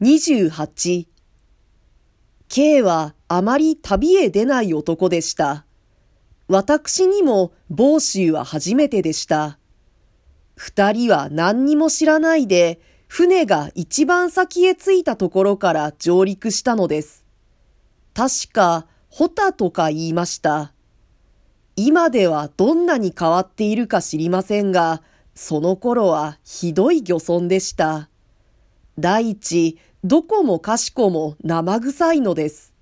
28 K はあまり旅へ出ない男でした。私にも房州は初めてでした。二人は何にも知らないで、船が一番先へ着いたところから上陸したのです。確か、ホタとか言いました。今ではどんなに変わっているか知りませんが、その頃はひどい漁村でした。第一、どこもかしこも生臭いのです。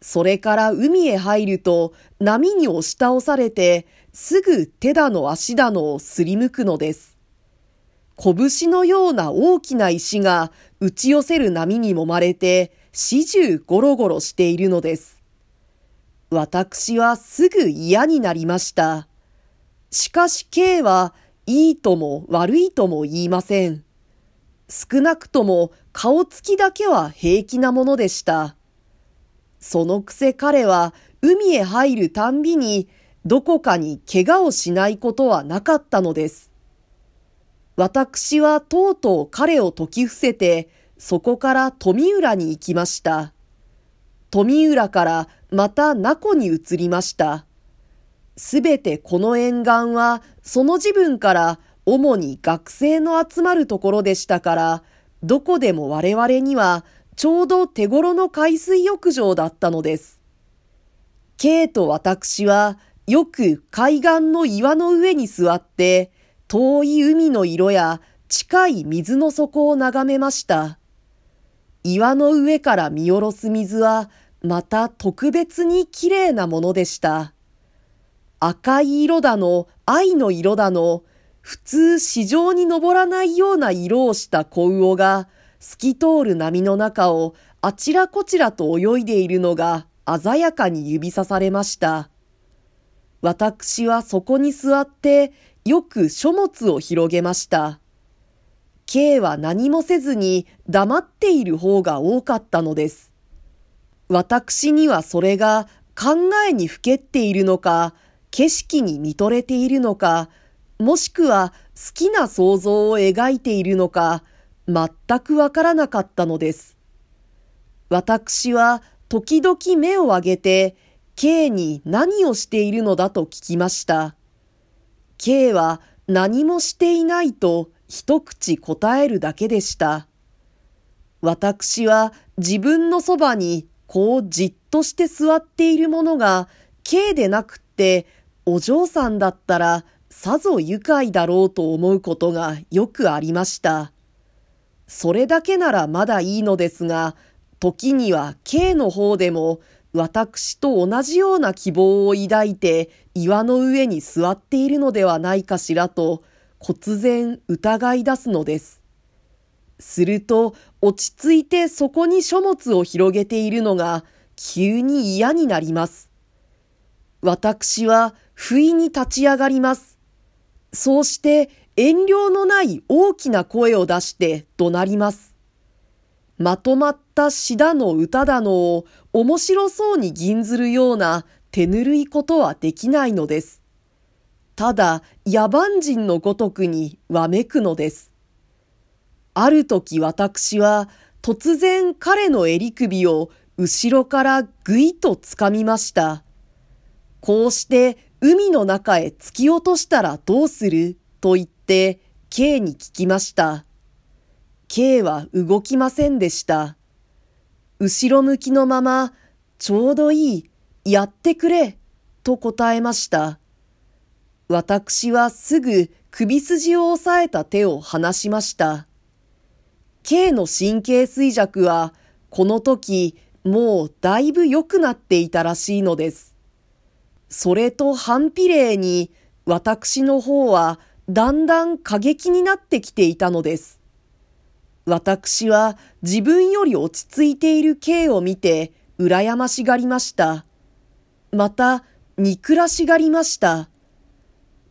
それから海へ入ると波に押し倒されて、すぐ手だの足だのをすりむくのです。拳のような大きな石が打ち寄せる波に揉まれて、始終ゴロゴロしているのです。私はすぐ嫌になりました。しかし K はいいとも悪いとも言いません。少なくとも顔つきだけは平気なものでした。そのくせ彼は海へ入るたんびにどこかに怪我をしないことはなかったのです。私はとうとう彼を解き伏せて、そこから富浦に行きました。富浦からまた名湖に移りました。すべてこの沿岸はその自分から主に学生の集まるところでしたから、どこでも我々にはちょうど手頃の海水浴場だったのです。K と私はよく海岸の岩の上に座って遠い海の色や近い水の底を眺めました。岩の上から見下ろす水はまた特別に綺麗なものでした。赤い色だの、愛の色だの、普通市場に登らないような色をした小魚が透き通る波の中をあちらこちらと泳いでいるのが鮮やかに指さされました。私はそこに座ってよく書物を広げました。K は何もせずに黙っている方が多かったのです。私にはそれが考えにふけっているのか、景色に見とれているのか、もしくは好きな想像を描いているのか、全くわからなかったのです。私は時々目を上げて、K に何をしているのだと聞きました。K は何もしていないと一口答えるだけでした。私は自分のそばにこうじっとして座っているものが K でなくってお嬢さんだったらさぞ愉快だろうと思うことがよくありました。それだけならまだいいのですが、時には K の方でも私と同じような希望を抱いて岩の上に座っているのではないかしらと、忽然疑い出すのです。すると、落ち着いてそこに書物を広げているのが急に嫌になります。私は不意に立ち上がります。そうして遠慮のない大きな声を出して怒鳴ります。まとまった詩だの歌だのを面白そうに銀ずるような手ぬるいことはできないのです。ただ野蛮人のごとくにわめくのです。ある時私は突然彼の襟首を後ろからぐいと掴みました。こうして海の中へ突き落としたらどうする？と言って K に聞きました。K は動きませんでした。後ろ向きのまま、ちょうどいい、やってくれ、と答えました。私はすぐ首筋を押さえた手を離しました。K の神経衰弱は、この時、もうだいぶ良くなっていたらしいのです。それと反比例に私の方はだんだん過激になってきていたのです。私は自分より落ち着いている K を見て羨ましがりました。また憎らしがりました。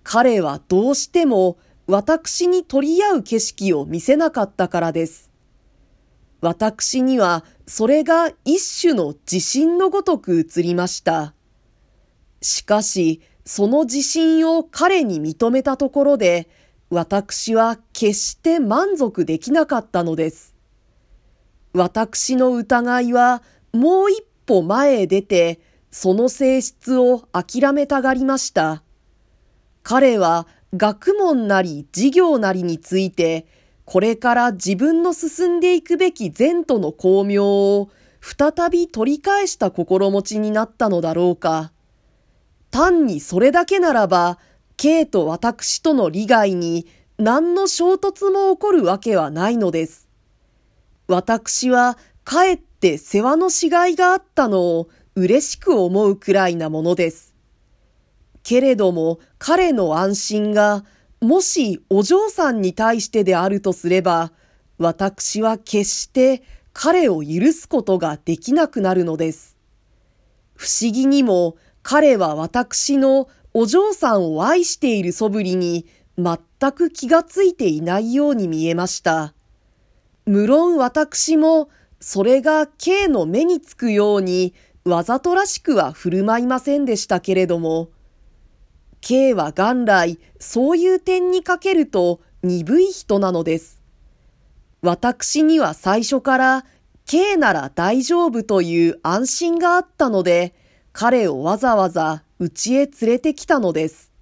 彼はどうしても私に取り合う景色を見せなかったからです。私にはそれが一種の自信のごとく映りました。しかし、その自信を彼に認めたところで、私は決して満足できなかったのです。私の疑いはもう一歩前へ出て、その性質を諦めたがりました。彼は学問なり事業なりについて、これから自分の進んでいくべき前途の巧妙を再び取り返した心持ちになったのだろうか。単にそれだけならば、K と私との利害に何の衝突も起こるわけはないのです。私はかえって世話のしがいがあったのを嬉しく思うくらいなものです。けれども彼の安心がもしお嬢さんに対してであるとすれば、私は決して彼を許すことができなくなるのです。不思議にも彼は私のお嬢さんを愛している素振りに全く気がついていないように見えました。無論私もそれが K の目につくようにわざとらしくは振る舞いませんでしたけれども、K は元来そういう点にかけると鈍い人なのです。私には最初から K なら大丈夫という安心があったので、彼をわざわざ家へ連れてきたのです。